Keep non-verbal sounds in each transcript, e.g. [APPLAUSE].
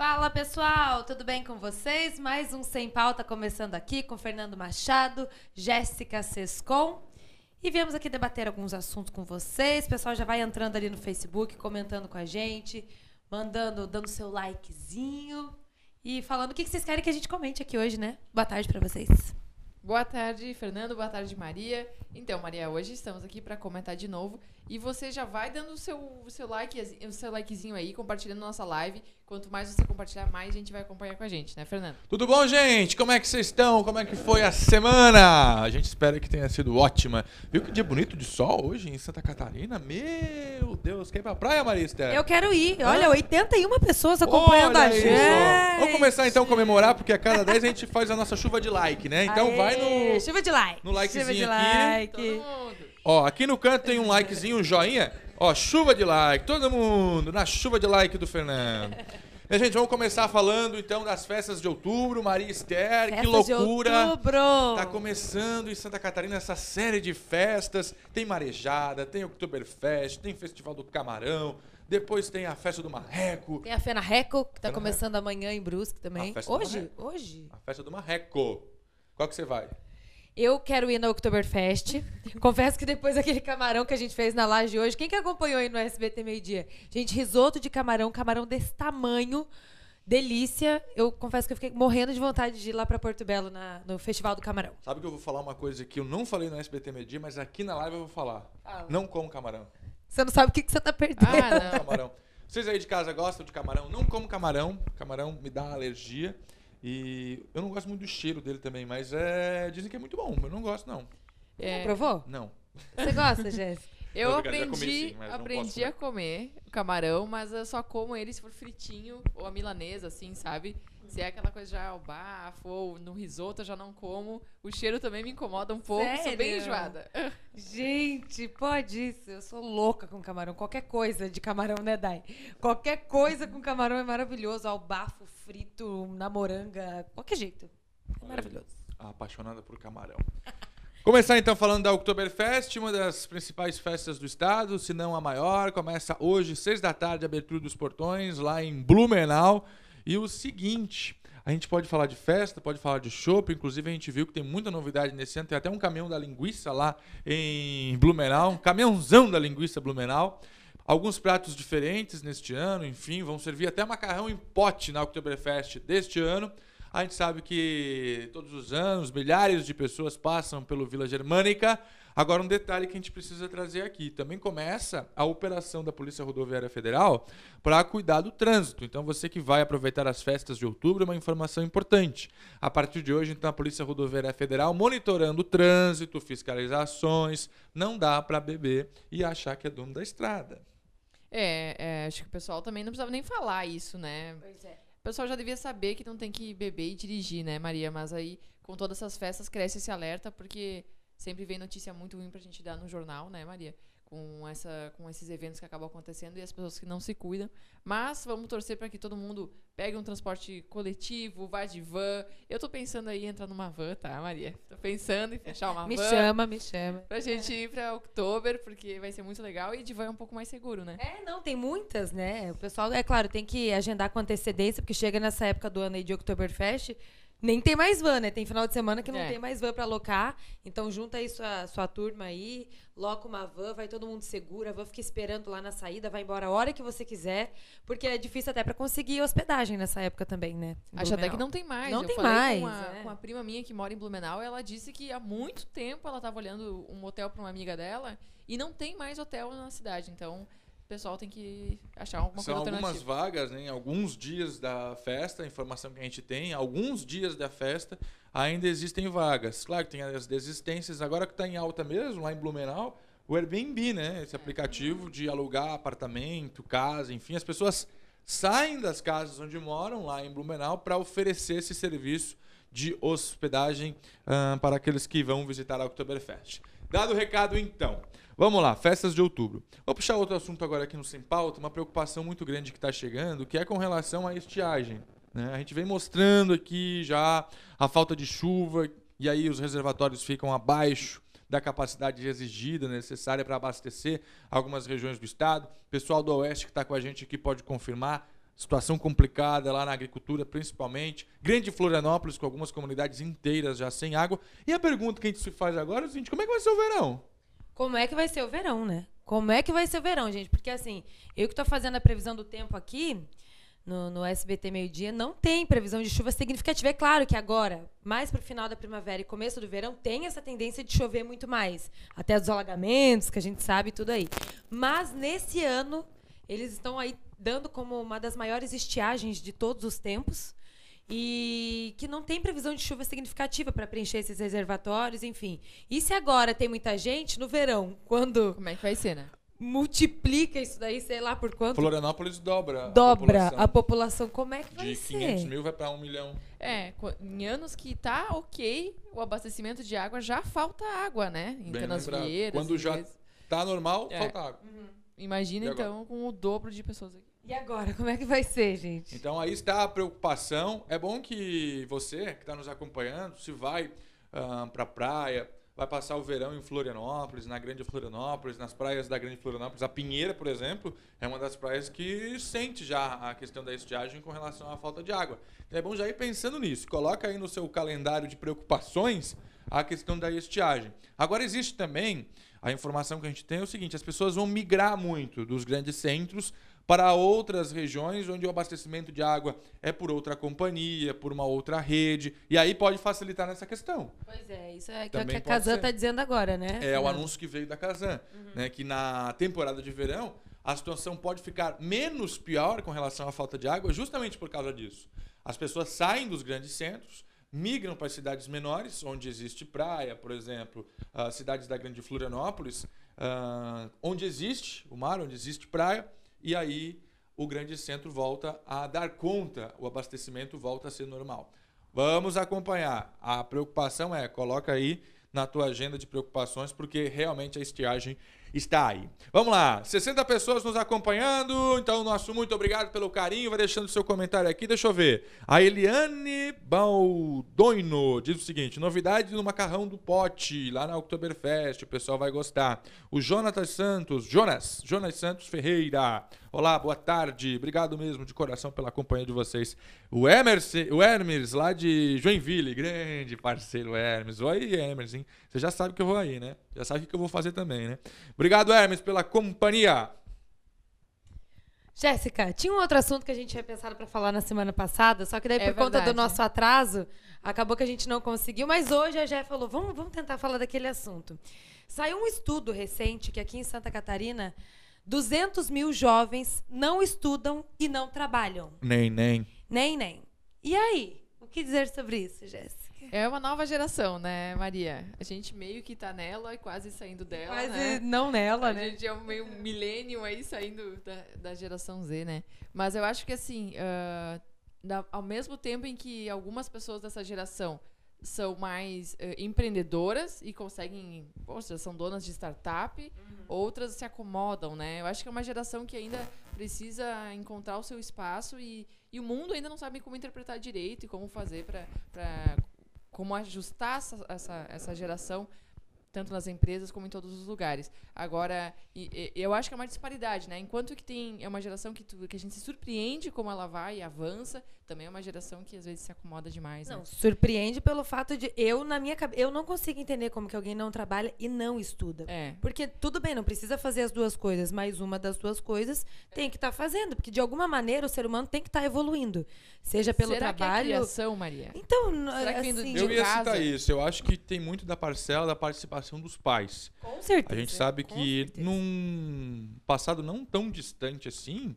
Fala pessoal, tudo bem com vocês? Mais um Sem Pauta começando aqui com Fernando Machado, Jéssica Sescon. E viemos aqui debater alguns assuntos com vocês. O pessoal já vai entrando ali no Facebook, comentando com a gente, mandando, dando seu likezinho e falando o que vocês querem que a gente comente aqui hoje, né? Boa tarde para vocês. Boa tarde, Fernando. Boa tarde, Maria. Então, Maria, hoje estamos aqui para comentar de novo e você já vai dando o seu, o seu like, o seu likezinho aí, compartilhando nossa live. Quanto mais você compartilhar, mais a gente vai acompanhar com a gente, né, Fernando? Tudo bom, gente? Como é que vocês estão? Como é que foi a semana? A gente espera que tenha sido ótima. Viu que dia bonito de sol hoje em Santa Catarina? Meu Deus, quer ir pra praia, Marista? Eu quero ir. Olha, 81 pessoas acompanhando Olha a gente. isso. Vamos começar então a comemorar, porque a cada 10 a gente faz a nossa chuva de like, né? Então Aê, vai no. Chuva de like. no likezinho Chuva de aqui. like. Todo mundo. Ó, aqui no canto tem um likezinho, um joinha. Ó, chuva de like. Todo mundo na chuva de like do Fernando. E, gente, vamos começar falando então das festas de outubro. Maria Esther, que Festas de loucura. outubro. Tá começando em Santa Catarina essa série de festas. Tem Marejada, tem Oktoberfest, tem Festival do Camarão, depois tem a Festa do Marreco, Tem a Fena Reco, que tá Fena começando amanhã em Brusque também. Hoje? Hoje? a Festa do Marreco. Qual que você vai? Eu quero ir na Oktoberfest. [LAUGHS] Confesso que depois daquele camarão que a gente fez na laje hoje, quem que acompanhou aí no SBT meio-dia? Gente, risoto de camarão, camarão desse tamanho, delícia. Eu confesso que eu fiquei morrendo de vontade de ir lá pra Porto Belo na- no Festival do Camarão. Sabe que eu vou falar uma coisa que eu não falei no SBT Media, mas aqui na live eu vou falar. Não como camarão. Você não sabe o que, que você tá perdendo. Ah, não. camarão. Vocês aí de casa gostam de camarão? Não como camarão. Camarão me dá alergia. E eu não gosto muito do cheiro dele também, mas é, dizem que é muito bom. Eu não gosto, não. É, Provou? Não. Você gosta, [LAUGHS] Jéssica? eu aprendi, não aprendi posso a comer o camarão, mas eu só como ele se for fritinho ou a milanesa, assim, sabe? Se é aquela coisa já ao bafo ou no risoto, eu já não como. O cheiro também me incomoda um pouco, sou bem Sério? enjoada. [LAUGHS] Gente, pode isso. Eu sou louca com camarão. Qualquer coisa de camarão, né, Dai? Qualquer coisa com camarão é maravilhoso. Ao bafo, frito, na moranga, qualquer jeito. É maravilhoso. apaixonada por camarão. Começar então falando da Oktoberfest, uma das principais festas do estado, se não a maior. Começa hoje, seis da tarde, abertura dos portões, lá em Blumenau. E o seguinte, a gente pode falar de festa, pode falar de chopp, inclusive a gente viu que tem muita novidade nesse ano. Tem até um caminhão da linguiça lá em Blumenau, um caminhãozão da linguiça Blumenau. Alguns pratos diferentes neste ano, enfim, vão servir até macarrão em pote na Oktoberfest deste ano. A gente sabe que todos os anos milhares de pessoas passam pelo Vila Germânica. Agora, um detalhe que a gente precisa trazer aqui: também começa a operação da Polícia Rodoviária Federal para cuidar do trânsito. Então, você que vai aproveitar as festas de outubro, uma informação importante. A partir de hoje, então, a Polícia Rodoviária Federal monitorando o trânsito, fiscalizações. Não dá para beber e achar que é dono da estrada. É, é, acho que o pessoal também não precisava nem falar isso, né? Pois é. O pessoal já devia saber que não tem que beber e dirigir, né, Maria? Mas aí, com todas essas festas, cresce esse alerta, porque sempre vem notícia muito ruim pra gente dar no jornal, né, Maria? Com, essa, com esses eventos que acabam acontecendo e as pessoas que não se cuidam. Mas vamos torcer para que todo mundo pegue um transporte coletivo, vá de van. Eu tô pensando aí em entrar numa van, tá, Maria? Tô pensando em fechar uma Me van. chama, me chama. Pra gente ir pra Oktober, porque vai ser muito legal e de van é um pouco mais seguro, né? É, não, tem muitas, né? O pessoal, é claro, tem que agendar com antecedência, porque chega nessa época do ano aí de Oktoberfest, nem tem mais van, né? Tem final de semana que não É. tem mais van pra alocar. Então junta aí sua, sua turma aí, loca uma van, vai todo mundo seguro, a van fica esperando lá na saída, vai embora a hora que você quiser, porque é difícil até pra conseguir hospedagem nessa época também, né? Acho até que não tem mais. Não Eu tem mais, Com a, é. com a prima minha que mora em Blumenau, ela disse que há muito tempo ela estava olhando um hotel para uma amiga dela e não tem mais hotel na cidade. Então, pessoal tem que achar alguma São coisa algumas vagas, né, em alguns dias da festa, a informação que a gente tem, alguns dias da festa ainda existem vagas. Claro que tem as desistências, agora que está em alta mesmo, lá em Blumenau, o Airbnb, né, esse aplicativo de alugar apartamento, casa, enfim, as pessoas saem das casas onde moram, lá em Blumenau, para oferecer esse serviço de hospedagem ah, para aqueles que vão visitar a Oktoberfest. Dado o recado, então. Vamos lá, festas de outubro. Vou puxar outro assunto agora aqui no Sem Pauta, uma preocupação muito grande que está chegando, que é com relação à estiagem. né? A gente vem mostrando aqui já a falta de chuva, e aí os reservatórios ficam abaixo da capacidade exigida, necessária para abastecer algumas regiões do estado. Pessoal do Oeste que está com a gente aqui pode confirmar. Situação complicada lá na agricultura, principalmente. Grande Florianópolis, com algumas comunidades inteiras já sem água. E a pergunta que a gente se faz agora é o seguinte: como é que vai ser o verão? Como é que vai ser o verão, né? Como é que vai ser o verão, gente? Porque assim, eu que tô fazendo a previsão do tempo aqui, no, no SBT meio-dia, não tem previsão de chuva significativa. É claro que agora, mais pro final da primavera e começo do verão, tem essa tendência de chover muito mais. Até os alagamentos, que a gente sabe tudo aí. Mas nesse ano, eles estão aí dando como uma das maiores estiagens de todos os tempos. E que não tem previsão de chuva significativa para preencher esses reservatórios, enfim. E se agora tem muita gente, no verão, quando Como é que vai ser, né? multiplica isso daí, sei lá por quanto, Florianópolis dobra. dobra a a população. população, como é que vai De ser? 500 mil vai para 1 milhão. É, em anos que tá ok, o abastecimento de água já falta água, né? Em Bem Canasvieiras. Quando já vezes. Tá normal, É. falta água. Imagina E agora? então com o dobro de pessoas aqui. E agora, como é que vai ser, gente? Então aí está a preocupação. É bom que você que está nos acompanhando, se vai para a praia, vai passar o verão em Florianópolis, na Grande Florianópolis, nas praias da Grande Florianópolis. A Pinheira, por exemplo, é uma das praias que sente já a questão da estiagem com relação à falta de água. Então é bom já ir pensando nisso. Coloca aí no seu calendário de preocupações a questão da estiagem. Agora existe também a informação que a gente tem é o seguinte: as pessoas vão migrar muito dos grandes centros para outras regiões onde o abastecimento de água é por outra companhia, por uma outra rede, e aí pode facilitar nessa questão. Pois é, isso é Também que a Kazan ser. tá dizendo agora, né? É o Fernando? anúncio que veio da Casan, né, que na temporada de verão a situação pode ficar menos pior com relação à falta de água, justamente por causa disso. As pessoas saem dos grandes centros, migram para as cidades menores, onde existe praia, por exemplo, as cidades da Grande Florianópolis, ah, onde existe o mar, onde existe praia, e aí o grande centro volta a dar conta, o abastecimento volta a ser normal. Vamos acompanhar. A preocupação é, coloca aí na tua agenda de preocupações, porque realmente a estiagem está aí. Vamos lá, 60 pessoas nos acompanhando, então nosso muito obrigado pelo carinho, vai deixando seu comentário aqui, deixa eu ver. A Eliane Baldoino diz o seguinte, novidade no macarrão do pote, lá na Oktoberfest, o pessoal vai gostar. O Jonatas Santos, Jonas, Jonas Santos Ferreira, olá, boa tarde, obrigado mesmo de coração pela companhia de vocês. O Hermes, o Hermes lá de Joinville, grande parceiro Hermes, oi Hermes, hein? Você já sabe que eu vou aí, né? Já sabe o que eu vou fazer também, né? Obrigado, Hermes, pela companhia. Jéssica, tinha um outro assunto que a gente tinha pensado para falar na semana passada, só que daí É por conta do verdade. nosso atraso, acabou que a gente não conseguiu, mas hoje a Jé falou, vamos, vamos tentar falar daquele assunto. Saiu um estudo recente que aqui em Santa Catarina, 200 mil jovens não estudam e não trabalham. Nem, nem. Nem, nem. E aí? O que dizer sobre isso, Jéssica? É uma nova geração, né, Maria? A gente meio que tá nela e quase saindo dela, Quase né? não nela, a né? gente é um meio millennium aí saindo da, da geração Z, né? Mas eu acho que assim, ah, da- ao mesmo tempo em que algumas pessoas dessa geração são mais eh, empreendedoras e conseguem, poxa, são donas de startup, outras se acomodam, né? Eu acho que é uma geração que ainda precisa encontrar o seu espaço e, e o mundo ainda não sabe como interpretar direito e como fazer para como ajustar essa, essa, essa geração tanto nas empresas como em todos os lugares. Agora, e- e- eu acho que é uma disparidade, né? Enquanto que tem é uma geração que, tu- que a gente se surpreende como ela vai e avança, também é uma geração que às vezes se acomoda demais, né? Não, surpreende pelo fato de eu, na minha cabeça, eu não consigo entender como que alguém não trabalha e não estuda. É. Porque tudo bem, não precisa fazer as duas coisas, mas uma das duas coisas tem que estar fazendo, porque de alguma maneira o ser humano tem que estar evoluindo, seja pelo Será que é trabalho. criação, Maria? então, Será que assim, Eu ia citar isso. Eu acho que tem muito da parcela da participação dos pais. com certeza. A gente sabe que certeza. num passado não tão distante assim,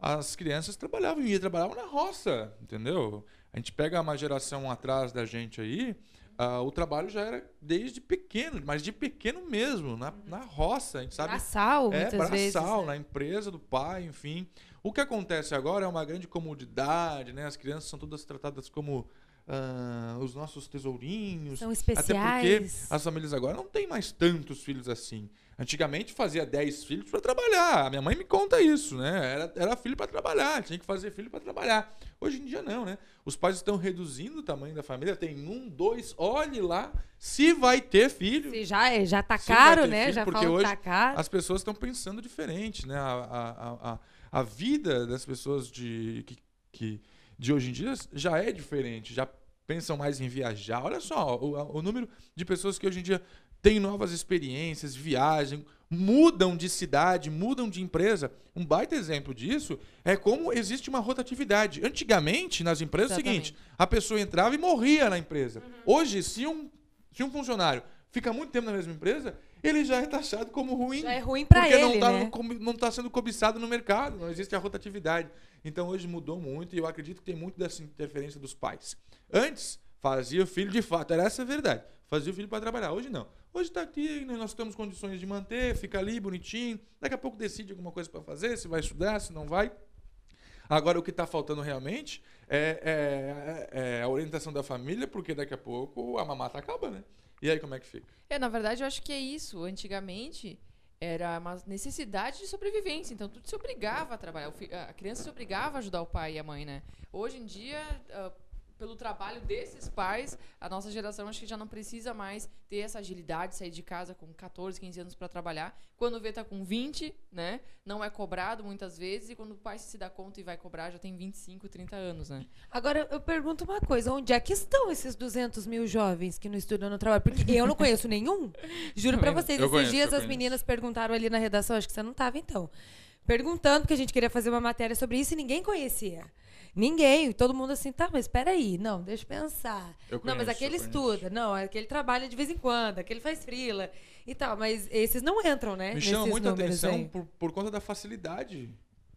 as crianças trabalhavam e trabalhavam na roça, entendeu? A gente pega uma geração atrás da gente aí, ah, o trabalho já era desde pequeno, mas de pequeno mesmo, na, na roça, a gente sabe. Braçal, É, muitas vezes. braçal, né? na empresa do pai, enfim. O que acontece agora é uma grande comodidade, né? As crianças são todas tratadas como ah, os nossos tesourinhos. São Até porque especiais. as famílias agora não têm mais tantos filhos assim. Antigamente fazia 10 filhos para trabalhar. A minha mãe me conta isso, né? Era, era filho para trabalhar, tinha que fazer filho para trabalhar. Hoje em dia não, né? Os pais estão reduzindo o tamanho da família, tem um, dois, olhe lá se vai ter filho. Se já, é- já tá caro, né? filho, já porque hoje tá caro. As pessoas estão pensando diferente, né? A, a, a, a- a vida das pessoas de, que, que- de hoje em dia já é diferente, já pensam mais em viajar. Olha só, o, o número de pessoas que hoje em dia têm novas experiências, viajam, mudam de cidade, mudam de empresa. Um baita exemplo disso é como existe uma rotatividade. Antigamente, nas empresas, é o seguinte: a pessoa entrava e morria na empresa. Hoje, se um, se um funcionário fica muito tempo na mesma empresa, ele já é taxado como ruim. Já é ruim porque ele, não tá, né? não está sendo cobiçado no mercado, não existe a rotatividade. Então hoje mudou muito e eu acredito que tem muito dessa interferência dos pais. Antes, fazia o filho de fato, era essa a verdade. Fazia o filho para trabalhar. Hoje não. Hoje está aqui, nós temos condições de manter, fica ali bonitinho. Daqui a pouco decide alguma coisa para fazer, se vai estudar, se não vai. Agora, o que está faltando realmente é, é- é a orientação da família, porque daqui a pouco a mamata acaba, né? E aí, como é que fica? É, na verdade, eu acho que é isso. Antigamente era uma necessidade de sobrevivência. Então, tudo se obrigava a trabalhar. A criança se obrigava a ajudar o pai e a mãe, né? Hoje em dia, ah, pelo trabalho desses pais, a nossa geração acho que já não precisa mais ter essa agilidade, sair de casa com 14, 15 anos para trabalhar. Quando vê, tá com 20, né? Não é cobrado muitas vezes. E quando o pai se dá conta e vai cobrar, já tem 25, 30 anos, né? Agora, eu pergunto uma coisa: onde é que estão esses 200 mil jovens que não estudam no trabalho? Porque eu não conheço [LAUGHS] nenhum. Juro não. vocês, Eu esses conheço, dias as meninas perguntaram ali na redação, acho que você não tava então. Perguntando, porque a gente queria fazer uma matéria sobre isso e ninguém conhecia. Ninguém, todo mundo assim, tá, mas peraí, não, deixa eu pensar. Eu não, mas conheço, aquele estuda, não, aquele trabalha de vez em quando, aquele faz frila e tal, mas esses não entram, né? Me chama muita atenção aí. por, por conta da facilidade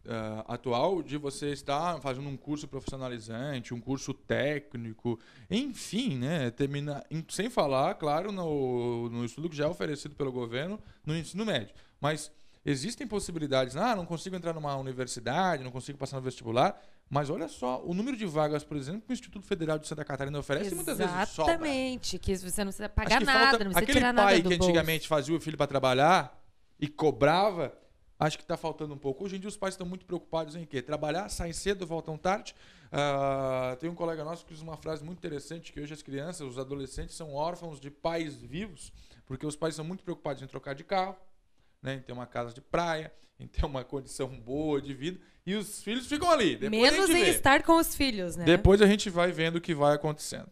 ah, atual de você estar fazendo um curso profissionalizante, um curso técnico, enfim, né? Termina, em- sem falar, claro, no, no estudo que já é oferecido pelo governo no ensino médio. Mas existem possibilidades. Ah, não consigo entrar numa universidade, não consigo passar no vestibular. Mas olha só, o número de vagas, por exemplo, que o Instituto Federal de Santa Catarina oferece muitas vezes sobra. Exatamente, que você não precisa pagar que nada, falta não precisa aquele tirar pai nada do que bolso. antigamente fazia o filho para trabalhar e cobrava, acho que está faltando um pouco. Hoje em dia os pais estão muito preocupados em quê? Trabalhar, saem cedo, voltam tarde. Ah, tem um colega nosso que diz uma frase muito interessante que hoje as crianças, os adolescentes são órfãos de pais vivos, porque os pais são muito preocupados em trocar de carro, né, em ter uma casa de praia, em ter uma condição boa de vida, e os filhos ficam ali. Depois a Menos gente em vê. estar com os filhos, né? Depois a gente vai vendo o que vai acontecendo.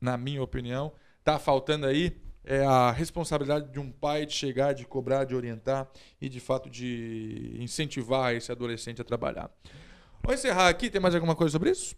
Na minha opinião, tá faltando aí é a responsabilidade de um pai de chegar, de cobrar, de orientar e de fato de incentivar esse adolescente a trabalhar. Vou encerrar aqui. Tem mais alguma coisa sobre isso?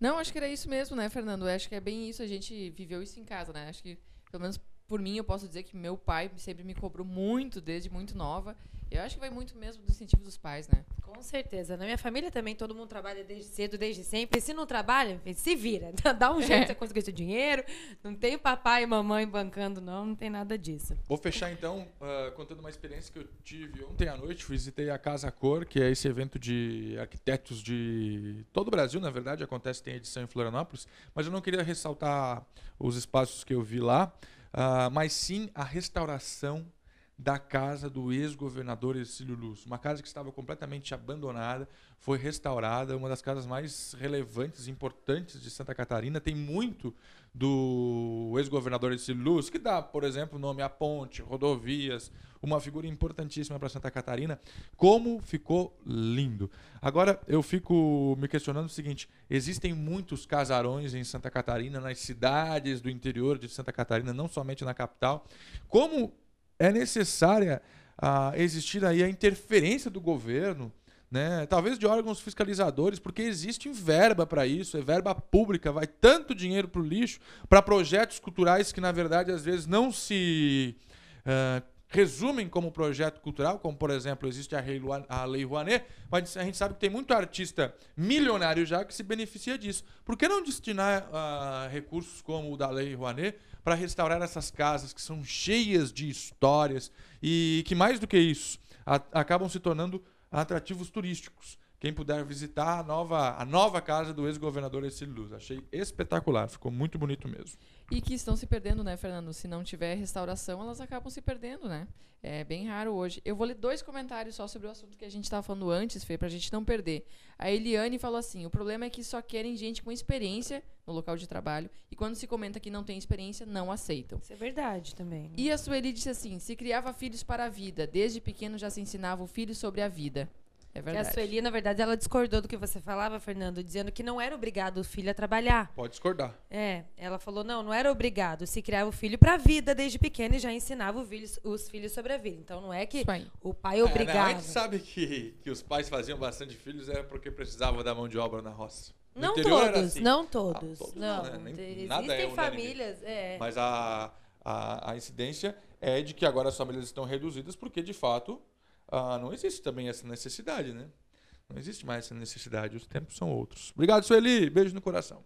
Não, acho que era isso mesmo, né, Fernando? Eu acho que é bem isso. A gente viveu isso em casa, né? Acho que, pelo menos por mim, eu posso dizer que meu pai sempre me cobrou muito, desde muito nova. Eu acho que vai muito mesmo do incentivo dos pais, né? Com certeza. Na minha família também, todo mundo trabalha desde cedo, desde sempre. E se não trabalha, se vira. [LAUGHS] Dá um jeito É. de conseguir seu dinheiro. Não tem papai e mamãe bancando, não. Não tem nada disso. Vou fechar então ah, contando uma experiência que eu tive ontem à noite. Visitei a Casa Cor, que é esse evento de arquitetos de todo o Brasil, na verdade, acontece, tem edição em Florianópolis, mas eu não queria ressaltar os espaços que eu vi lá, ah, mas sim a restauração da casa do ex-governador Ercílio Luz. Uma casa que estava completamente abandonada, foi restaurada, uma das casas mais relevantes e importantes de Santa Catarina. Tem muito do ex-governador Ercílio Luz, que dá, por exemplo, nome a ponte, rodovias, uma figura importantíssima para Santa Catarina. Como ficou lindo. Agora, eu fico me questionando o seguinte: existem muitos casarões em Santa Catarina, nas cidades do interior de Santa Catarina, não somente na capital. Como é necessária ah, existir aí a interferência do governo, né? talvez de órgãos fiscalizadores, porque existe verba para isso, é verba pública, vai tanto dinheiro para o lixo, para projetos culturais que, na verdade, às vezes não se ah, resumem como projeto cultural, como, por exemplo, existe a Rouanet- a Lei Rouanet, mas a gente sabe que tem muito artista milionário já que se beneficia disso. Por que não destinar ah, recursos como o da Lei Rouanet para restaurar essas casas que são cheias de histórias e que, mais do que isso, a- acabam se tornando atrativos turísticos? quem puder visitar a nova, a nova casa do ex-governador Ercílio Luz. Achei espetacular, ficou muito bonito mesmo. E que estão se perdendo, né, Fernando? Se não tiver restauração, elas acabam se perdendo, né? É bem raro hoje. Eu vou ler dois comentários só sobre o assunto que a gente estava falando antes, Fê, pra gente não perder. A Eliane falou assim: o problema é que só querem gente com experiência no local de trabalho, e quando se comenta que não tem experiência, não aceitam. Isso é verdade também. né? E a Sueli disse assim: se criava filhos para a vida, desde pequeno já se ensinava o filho sobre a vida. É Que a verdade. Sueli, na verdade, ela discordou do que você falava, Fernando, dizendo que não era obrigado o filho a trabalhar. Pode discordar. É, ela falou, não, não era obrigado. Se criava o filho pra vida desde pequeno e já ensinava filho- os filhos sobre a vida. Então não é que o pai É, não, a obrigava. gente sabe que, que os pais faziam bastante filhos era porque precisavam da mão de obra na roça. No Não todos, assim. não todos. todos não, não, né? Nem- Existem é famílias, é. Mas a, a, a incidência é de que agora as famílias estão reduzidas porque, de fato, ah, não existe também essa necessidade, né? Não existe mais essa necessidade, os tempos são outros. Obrigado, Sueli. Beijo no coração.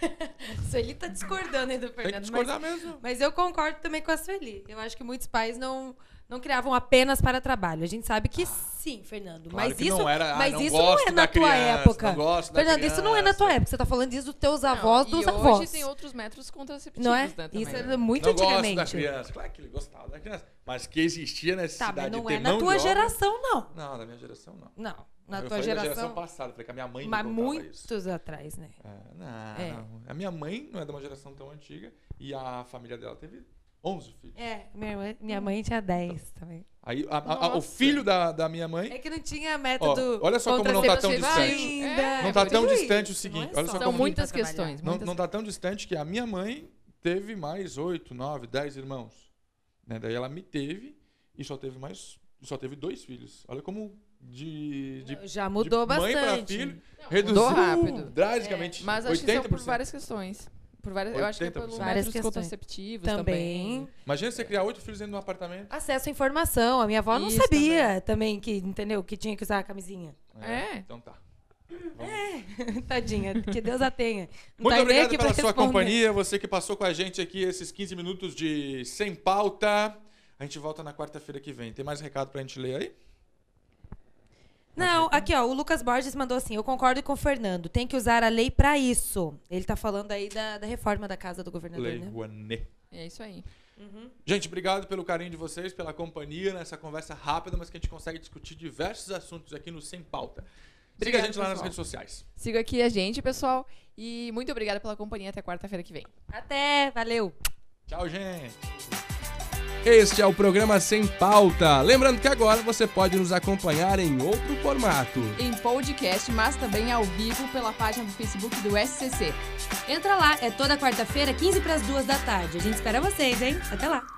[LAUGHS] Sueli tá discordando aí do Tem que Fernando. discordar mas, mesmo. mas eu concordo também com a Sueli. Eu acho que muitos pais não, não criavam apenas para trabalho. A gente sabe que sim, Fernando. Claro mas isso, não era, ah, mas não isso não é na tua criança, época. não Fernando, isso não é na tua criança. época. Você tá falando disso dos teus Não, avós, e dos hoje avós. tem outros métodos contraceptivos, Não é? né. Isso é muito não gosto da antigamente. criança. Claro que ele gostava da criança. Mas que existia Tá, necessidade mas não de ter é na tua geração, não. Não, da minha geração não. Não. Na eu tua falei da geração. geração passada, falei que a minha mãe mas muitos isso. atrás, né? É, não, É. não. A minha mãe não é de uma geração tão antiga e a família dela teve 11 filhos. É, minha mãe, minha mãe tinha 10 também. Aí a- a- a- o filho da, da minha mãe É que não tinha método. Ó, olha só como não tá tão distante. É, não tá por tão distante o seguinte. é olha só São como muitas trabalhar. questões. não, muitas não tá tão distante que a minha mãe teve mais 8, 9, 10 irmãos. Né? Daí ela me teve e só teve mais. Só teve dois filhos. Olha como de, de Já mudou de mãe pra bastante. filho Não, reduziu mudou rápido. drasticamente. Mas acho que são por 80%. várias questões. Por várias, eu acho que é 80%. pelos Várias métodos questões. contraceptivos Também. também. Imagina você criar oito filhos dentro de um apartamento. Acesso à informação. A minha avó não Isso sabia também. que, entendeu? Que tinha que usar a camisinha. É. Então tá. [LAUGHS] Tadinha, que Deus a tenha. Não Muito tá obrigado pela sua responder. companhia, você que passou com a gente aqui esses 15 minutos de Sem Pauta. A gente volta na quarta-feira que vem. Tem mais recado pra gente ler aí? Não, aqui ó, o Lucas Borges mandou assim: eu concordo com o Fernando, tem que usar a lei pra isso. Ele tá falando aí da, da reforma da casa do governador, Lei né? Rouanet. É isso aí. Gente, obrigado pelo carinho de vocês, pela companhia nessa conversa rápida, mas que a gente consegue discutir diversos assuntos aqui no Sem Pauta. Siga a Obrigada, gente lá nas pessoal. redes sociais. Siga aqui a gente, pessoal. E muito obrigada pela companhia. Até quarta-feira que vem. Até, valeu. Tchau, gente. Este é o programa Sem Pauta. Lembrando que agora você pode nos acompanhar em outro formato. em podcast, mas também ao vivo pela página do Facebook do SCC. Entra lá, é toda quarta-feira, 15 para as 2 da tarde. A gente espera vocês, hein? Até lá.